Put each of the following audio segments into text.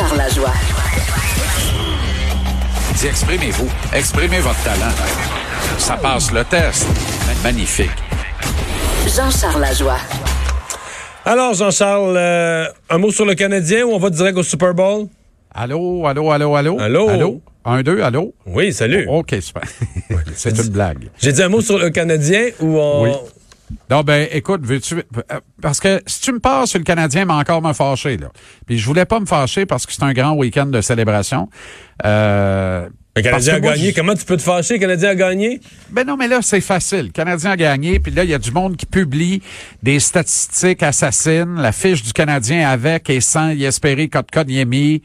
Jean-Charles Lajoie. Dis, exprimez-vous. Exprimez votre talent. Ça passe le test. Magnifique. Jean-Charles Lajoie. Alors, Jean-Charles, euh, un mot sur le Canadien ou on va direct au Super Bowl? Allô, allô, allô, allô? Allô? Allô? Un, deux, allô? Oui, salut. OK, super. C'est une blague. J'ai dit un mot sur le Canadien ou on... Oui. Non, ben, écoute, veux-tu. Parce que si tu me passes sur le Canadien, mais encore me fâcher, là. Puis je voulais pas me fâcher parce que c'est un grand week-end de célébration. Euh, Le Canadien a gagné. Comment tu peux te fâcher? Le Canadien a gagné? Ben non, mais là, c'est facile. Le Canadien a gagné, puis là, il y a du monde qui publie des statistiques assassines, la fiche du Canadien avec et sans y espérer Kotkaniemi.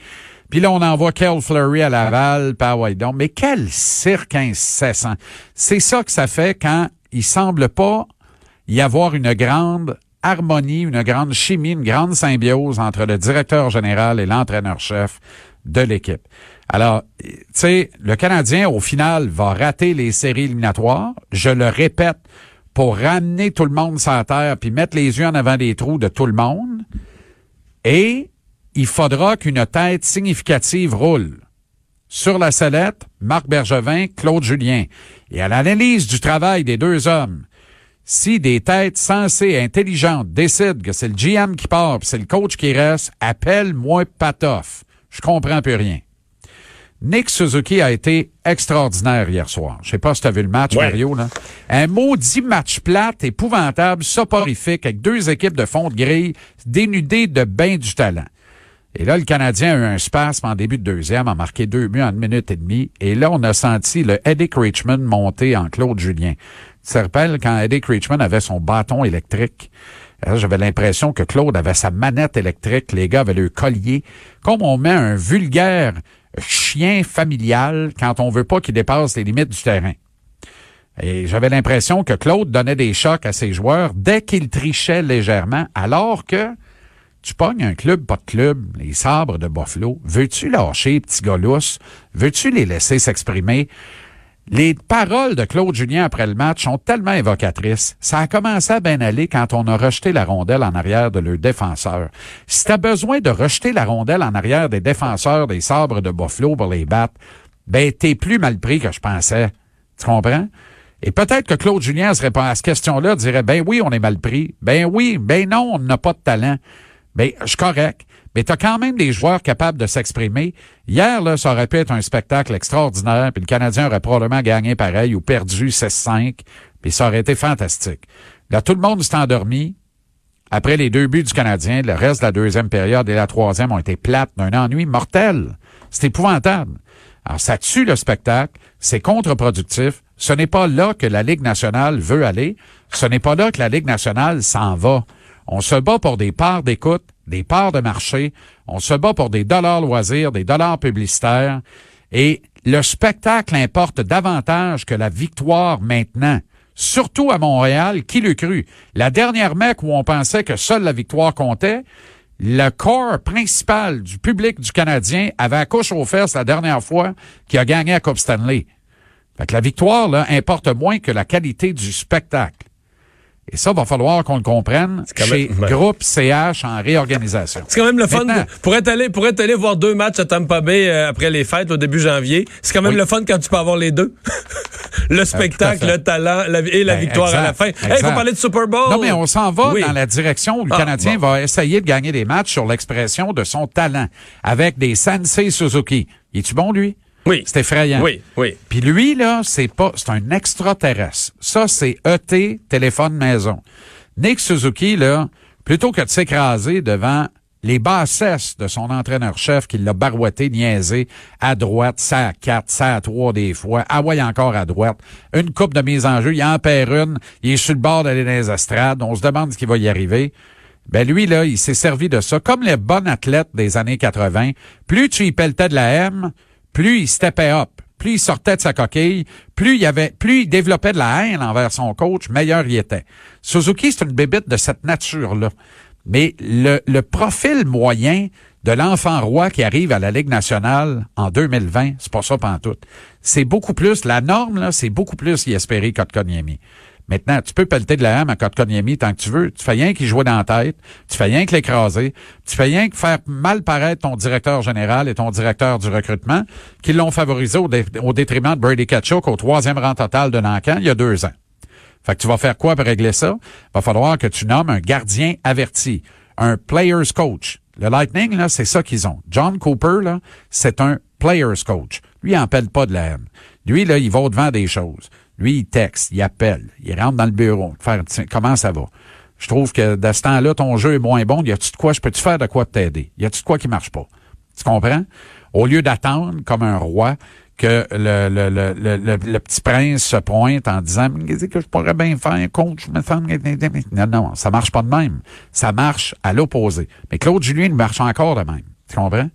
Puis là, on envoie Kel Fleury à Laval, pas ouais donc. Mais quel cirque incessant. C'est ça que ça fait quand il semble pas y avoir une grande harmonie, une grande chimie, une grande symbiose entre le directeur général et l'entraîneur-chef de l'équipe. Alors, tu sais, le Canadien, au final, va rater les séries éliminatoires. Je le répète, pour ramener tout le monde sur la terre puis mettre les yeux en avant des trous de tout le monde. Et il faudra qu'une tête significative roule. Sur la sellette, Marc Bergevin, Claude Julien. Et à l'analyse du travail des deux hommes, si des têtes sensées et intelligentes décident que c'est le GM qui part c'est le coach qui reste, appelle-moi Patoff. Je comprends plus rien. Nick Suzuki a été extraordinaire hier soir. Je sais pas si tu as vu le match, Ouais. Mario. Là. Un maudit match plate, épouvantable, soporifique, avec deux équipes de fond de grille dénudées de bain du talent. Et là, le Canadien a eu un spasme en début de deuxième, a marqué deux buts en une minute et demie. Et là, on a senti le Eddie Richmond monter en Claude Julien. Te rappelles quand Eddie Richmond avait son bâton électrique? J'avais l'impression que Claude avait sa manette électrique, les gars avaient le collier. Comme on met un vulgaire chien familial quand on veut pas qu'il dépasse les limites du terrain. Et j'avais l'impression que Claude donnait des chocs à ses joueurs dès qu'il trichait légèrement, alors que tu pognes un club, pas de club, les sabres de Buffalo. Veux-tu lâcher, petit gars? Veux-tu les laisser s'exprimer? Les paroles de Claude Julien après le match sont tellement évocatrices. Ça a commencé à bien aller quand on a rejeté la rondelle en arrière de leur défenseur. Si t'as besoin de rejeter la rondelle en arrière des défenseurs des sabres de Buffalo pour les battre, ben t'es plus mal pris que je pensais. Tu comprends? Et peut-être que Claude Julien se répond à cette question-là, dirait, ben oui, on est mal pris. Ben oui, ben non, on n'a pas de talent. Ben, je suis correct. Mais t'as quand même des joueurs capables de s'exprimer. Hier, là, ça aurait pu être un spectacle extraordinaire, puis le Canadien aurait probablement gagné pareil ou perdu 16-5, puis ça aurait été fantastique. Là, tout le monde s'est endormi. Après les deux buts du Canadien, le reste de la deuxième période et la troisième ont été plates d'un ennui mortel. C'est épouvantable. Alors, ça tue le spectacle, c'est contre-productif. Ce n'est pas là que la Ligue nationale veut aller. Ce n'est pas là que la Ligue nationale s'en va. On se bat pour des parts d'écoute, des parts de marché. On se bat pour des dollars loisirs, des dollars publicitaires. Et le spectacle importe davantage que la victoire maintenant. Surtout à Montréal, qui le cru? La dernière mec où on pensait que seule la victoire comptait, le corps principal du public du Canadien avait à couche aux fesses la dernière fois qu'il a gagné à Coupe Stanley. Fait que la victoire, là, importe moins que la qualité du spectacle. Et ça, va falloir qu'on le comprenne chez même-. Groupe CH en réorganisation. C'est quand même le fun. Pour être allé, pour être allé voir deux matchs à Tampa Bay euh, après les fêtes au début janvier, c'est quand même Oui. le fun quand tu peux avoir les deux. le spectacle, fait. le talent la- et la Ben, victoire à la fin. Hey, faut parler de Super Bowl. Non, mais on s'en va Oui. dans la direction où le Ah, Canadien bon. va essayer de gagner des matchs sur l'expression de son talent avec des Sensei Suzuki. Es-tu bon, lui? Oui. C'est effrayant. Oui, oui. Puis lui, là, c'est pas, c'est un extraterrestre. Ça, c'est ET, téléphone maison. Nick Suzuki, là, plutôt que de s'écraser devant les bassesses de son entraîneur-chef qui l'a barouetté, niaisé, à droite, ça à quatre, ça à trois des fois, ah ouais, encore à droite, une coupe de mise en jeu, il en perd une, il est sur le bord d'aller dans les estrades, on se demande ce qui va y arriver. Ben lui, là, il s'est servi de ça. Comme les bons athlètes des années 80, plus tu y pelletais de la M, plus il steppait up, plus il sortait de sa coquille, plus il avait, plus il développait de la haine envers son coach, meilleur il était. Suzuki, c'est une bébite de cette nature-là. Mais le, profil moyen de l'enfant roi qui arrive à la Ligue nationale en 2020, c'est pas ça pantoute. C'est beaucoup plus, la norme, c'est beaucoup plus y espérer. Maintenant, tu peux pelleter de la ham à Kotkaniemi tant que tu veux. Tu fais rien qui jouer dans la tête. Tu fais rien que l'écraser. Tu fais rien que faire mal paraître ton directeur général et ton directeur du recrutement qui l'ont favorisé au, détriment de Brady Kachuk au troisième rang total de Nancan il y a deux ans. Fait que tu vas faire quoi pour régler ça? Va falloir que tu nommes un gardien averti, un player's coach. Le Lightning, là, c'est ça qu'ils ont. John Cooper, là, c'est un player's coach. Lui, il n'en pas de la haine. Lui, là, il va au-devant des choses. Lui, il texte, il appelle, il rentre dans le bureau, faire comment ça va? Je trouve que de ce temps-là, ton jeu est moins bon. Y a-tu de quoi, je peux-tu faire de quoi t'aider? Y a-tu de quoi qui marche pas? Tu comprends? Au lieu d'attendre comme un roi que le, le, le, le, petit prince se pointe en disant que je pourrais bien faire, coach, me semble. Non, non, ça marche pas de même. Ça marche à l'opposé. Mais Claude Julien marche encore de même. Tu comprends?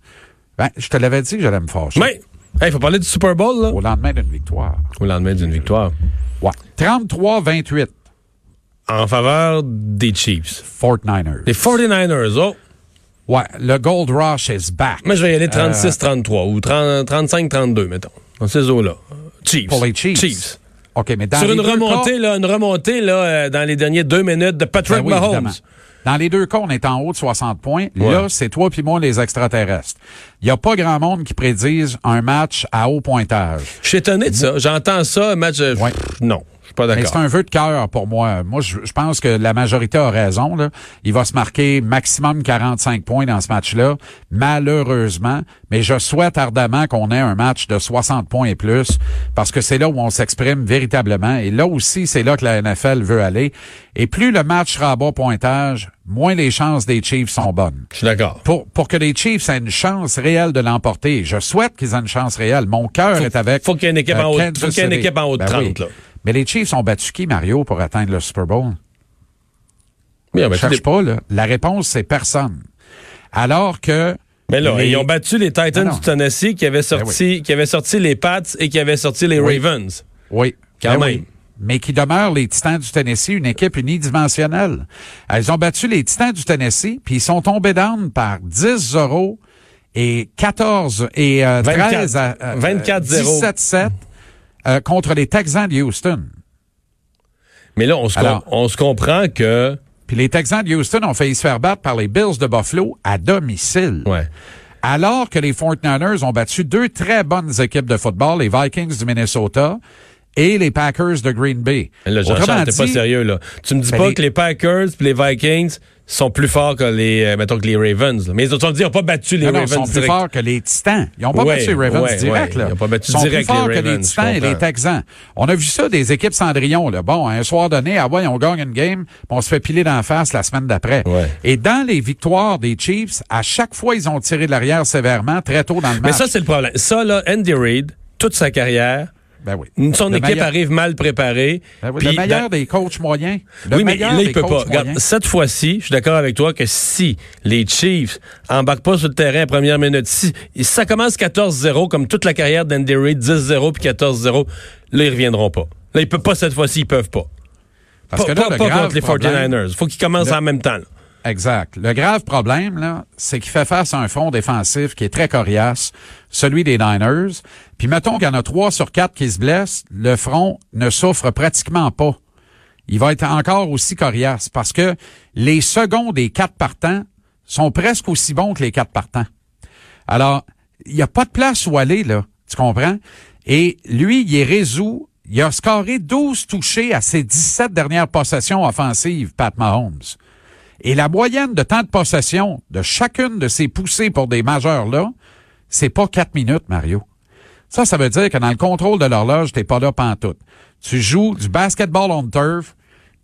Ben, je te l'avais dit que j'allais me fâcher. Mais, il faut parler du Super Bowl, là. Au lendemain d'une victoire. Au lendemain d'une victoire. Ouais. 33-28. En faveur des Chiefs. 49ers. Les 49ers, oh. Ouais, le Gold Rush is back. Moi, je vais y aller 36-33 euh, ou 35-32, mettons. Dans ces eaux-là. Chiefs. Pour les Chiefs. Chiefs. OK, mais dans Sur les une remontée, là, une remontée, là, euh, dans les derniers deux minutes de Patrick ben Mahomes. Évidemment. Dans les deux cas, on est en haut de 60 points. Là, c'est toi puis moi les extraterrestres. Il n'y a pas grand monde qui prédise un match à haut pointage. Je suis étonné de ça. J'entends ça, un match... Euh, non. C'est un vœu de cœur pour moi. Moi, je, pense que la majorité a raison. Là. Il va se marquer maximum 45 points dans ce match-là, malheureusement. Mais je souhaite ardemment qu'on ait un match de 60 points et plus, parce que c'est là où on s'exprime véritablement. Et là aussi, c'est là que la NFL veut aller. Et plus le match sera à bas pointage, moins les chances des Chiefs sont bonnes. Je suis d'accord. Pour, pour que les Chiefs aient une chance réelle de l'emporter, je souhaite qu'ils aient une chance réelle. Mon cœur est avec. Faut qu'il y ait une équipe, en, haut, faut qu'il y ait une équipe en haut de 30. Ben là. Mais les Chiefs ont battu qui, Mario, pour atteindre le Super Bowl? Oui, Je cherche pas, là. La réponse, c'est personne. Alors que... Mais là, ils ont battu les Titans du Tennessee qui avaient ben sorti, qui avaient sorti les Pats et qui avaient sorti les Ravens. Oui. Quand ben même. Mais qui demeurent les Titans du Tennessee, une équipe unidimensionnelle. Ils ont battu les Titans du Tennessee, puis ils sont tombés down par 10 euros et 14 et 13 à 24 17-7 euh, contre les Texans de Houston. Mais là, on se, on se comprend que... Puis les Texans de Houston ont failli se faire battre par les Bills de Buffalo à domicile. Ouais. Alors que les 49ers ont battu deux très bonnes équipes de football, les Vikings du Minnesota et les Packers de Green Bay. Là, Jean t'es pas sérieux, là. Tu me dis ben, pas que les Packers et les Vikings sont plus forts que les, euh, mettons, que les Ravens. Mais ils ont dit, ils n'ont pas battu les Ravens. ils sont plus forts que les Titans. Ils n'ont pas battu les Ravens direct, là. Ils n'ont pas battu ils sont direct plus forts les que les Titans et les Texans. On a vu ça des équipes Cendrillon, là. Bon, un soir donné, ah ouais, on gagne une game, puis on se fait piler d'en face la semaine d'après. Et dans les victoires des Chiefs, à chaque fois, ils ont tiré de l'arrière sévèrement, très tôt dans le match. Mais ça, c'est le problème. Ça, là, Andy Reid, toute sa carrière, ben oui. Son équipe arrive mal préparée. Ben le meilleur des coachs moyens. oui, mais là, il peut pas. cette fois-ci, je suis d'accord avec toi que si les Chiefs embarquent pas sur le terrain à première minute, si, ça commence 14-0, comme toute la carrière d'Andy Reid, 10-0 puis 14-0, là, ils reviendront pas. Là, ils peuvent pas cette fois-ci, ils peuvent pas. Parce que là, pas, contre les 49ers. Faut qu'ils commencent en même temps. Exact. Le grave problème, là, c'est qu'il fait face à un front défensif qui est très coriace, celui des Niners. Puis mettons qu'il y en a trois sur quatre qui se blessent, le front ne souffre pratiquement pas. Il va être encore aussi coriace parce que les seconds des quatre partants sont presque aussi bons que les quatre partants. Alors, il n'y a pas de place où aller, là. Tu comprends? Et lui, il est résolu. Il a scoré 12 touchés à ses 17 dernières possessions offensives, Pat Mahomes. Et la moyenne de temps de possession de chacune de ces poussées pour des majeurs-là, c'est pas quatre minutes, Mario. Ça, ça veut dire que dans le contrôle de l'horloge, t'es pas là pantoute. Tu joues du basketball on turf,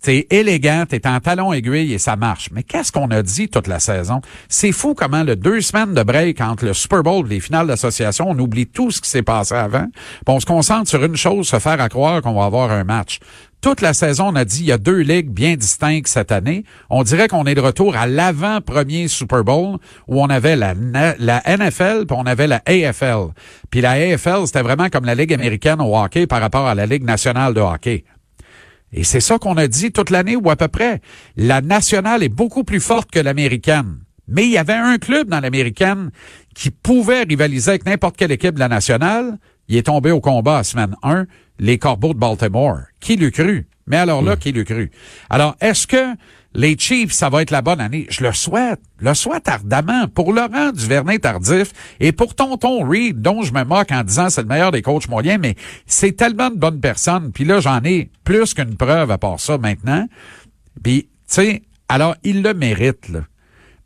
T'es élégant, t'es en talon aiguille et ça marche. Mais qu'est-ce qu'on a dit toute la saison? C'est fou comment le deux semaines de break entre le Super Bowl et les finales d'association, on oublie tout ce qui s'est passé avant. on se concentre sur une chose, se faire à croire qu'on va avoir un match. Toute la saison, on a dit il y a deux ligues bien distinctes cette année. On dirait qu'on est de retour à l'avant-premier Super Bowl où on avait la, NFL puis on avait la AFL. Puis la AFL, c'était vraiment comme la Ligue américaine au hockey par rapport à la Ligue nationale de hockey. Et c'est ça qu'on a dit toute l'année ou à peu près. La nationale est beaucoup plus forte que l'américaine. Mais il y avait un club dans l'américaine qui pouvait rivaliser avec n'importe quelle équipe de la nationale. Il est tombé au combat à semaine 1. Les Corbeaux de Baltimore. Qui l'eût cru? Mais alors là, hmm. qui l'eût cru? Alors, est-ce que les Chiefs, ça va être la bonne année? Je le souhaite. Le souhaite ardemment. Pour Laurent Duvernay tardif et pour Tonton Reed, dont je me moque en disant c'est le meilleur des coachs moyens, mais c'est tellement de bonnes personnes. Puis là, j'en ai plus qu'une preuve à part ça maintenant. Puis, tu sais, alors, il le mérite, là.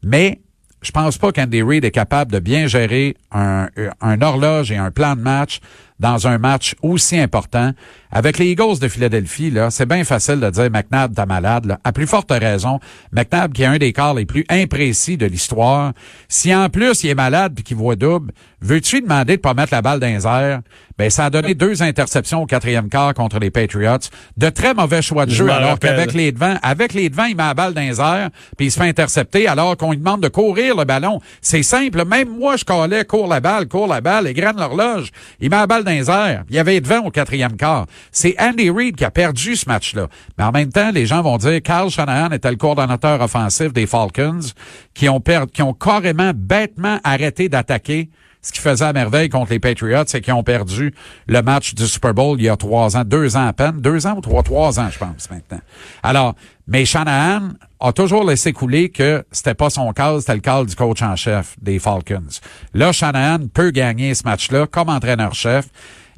Mais je pense pas qu'Andy Reid est capable de bien gérer un, un horloge et un plan de match dans un match aussi important. Avec les Eagles de Philadelphie, là, c'est bien facile de dire McNabb, t'as malade. Là. À plus forte raison, McNabb, qui est un des corps les plus imprécis de l'histoire, si en plus il est malade puis qu'il voit double, veux-tu lui demander de pas mettre la balle dans les airs? Ben, ça a donné deux interceptions au quatrième quart contre les Patriots. De très mauvais choix de jeu, alors qu'avec les devants, avec les devants, il met la balle dans les airs, puis il se fait intercepter, alors qu'on lui demande de courir le ballon. C'est simple. Même moi, je calais, cours la balle, cours la balle, et graine l'horloge. Il met la balle dans Il y avait devant au quatrième quart. C'est Andy Reid qui a perdu ce match-là. Mais en même temps, les gens vont dire, Carl Shanahan était le coordonnateur offensif des Falcons, qui ont, perdu, qui ont carrément bêtement arrêté d'attaquer ce qui faisait à merveille contre les Patriots, c'est qu'ils ont perdu le match du Super Bowl il y a trois ans, deux ans à peine, deux ans ou trois, trois ans, je pense, maintenant. Alors, mais Shanahan a toujours laissé couler que c'était pas son cas, c'était le cas du coach en chef des Falcons. Là, Shanahan peut gagner ce match-là comme entraîneur-chef.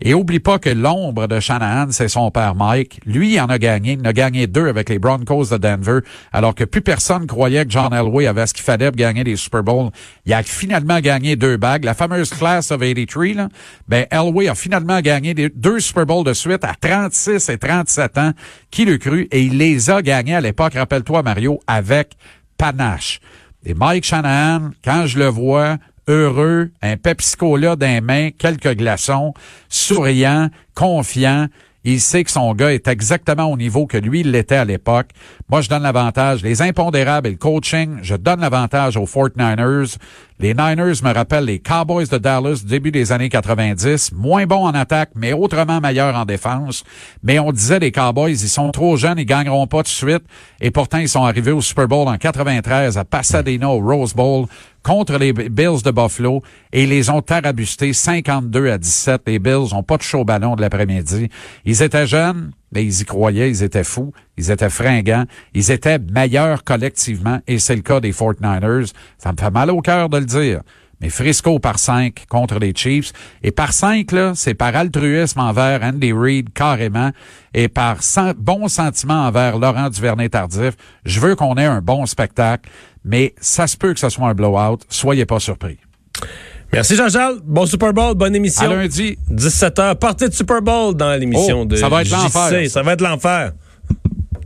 Et oublie pas que l'ombre de Shanahan, c'est son père Mike. Lui, il en a gagné. Il en a gagné deux avec les Broncos de Denver, alors que plus personne croyait que John Elway avait ce qu'il fallait pour gagner des Super Bowls. Il a finalement gagné deux bagues. La fameuse class of 83, là, ben, Elway a finalement gagné deux Super Bowls de suite à 36 et 37 ans. Qui le cru? Et il les a gagnés à l'époque, rappelle-toi, Mario, avec panache. Et Mike Shanahan, quand je le vois, heureux, un Pepsi-Cola dans les mains, quelques glaçons, souriant, confiant. Il sait que son gars est exactement au niveau que lui, l'était à l'époque. Moi, je donne l'avantage. Les impondérables et le coaching, je donne l'avantage aux Fort Niners. Les Niners me rappellent les Cowboys de Dallas début des années 90. Moins bons en attaque, mais autrement meilleurs en défense. Mais on disait les Cowboys, ils sont trop jeunes, ils gagneront pas tout de suite. Et pourtant, ils sont arrivés au Super Bowl en 93 à Pasadena au Rose Bowl contre les Bills de Buffalo et ils les ont tarabustés 52 à 17. Les Bills ont pas de chaud ballon de l'après-midi. Ils étaient jeunes, mais ils y croyaient, ils étaient fous, ils étaient fringants, ils étaient meilleurs collectivement et c'est le cas des 49ers. Ça me fait mal au cœur de le dire. Mais Frisco par 5 contre les Chiefs. Et par 5, là, c'est par altruisme envers Andy Reid carrément et par bon sentiment envers Laurent Duvernay-Tardif. Je veux qu'on ait un bon spectacle mais ça se peut que ce soit un blowout. Soyez pas surpris. Merci Jean-Charles. Bon Super Bowl, bonne émission. À lundi. 17h, partie de Super Bowl dans l'émission oh, de Ça va être l'enfer. Ça va être l'enfer.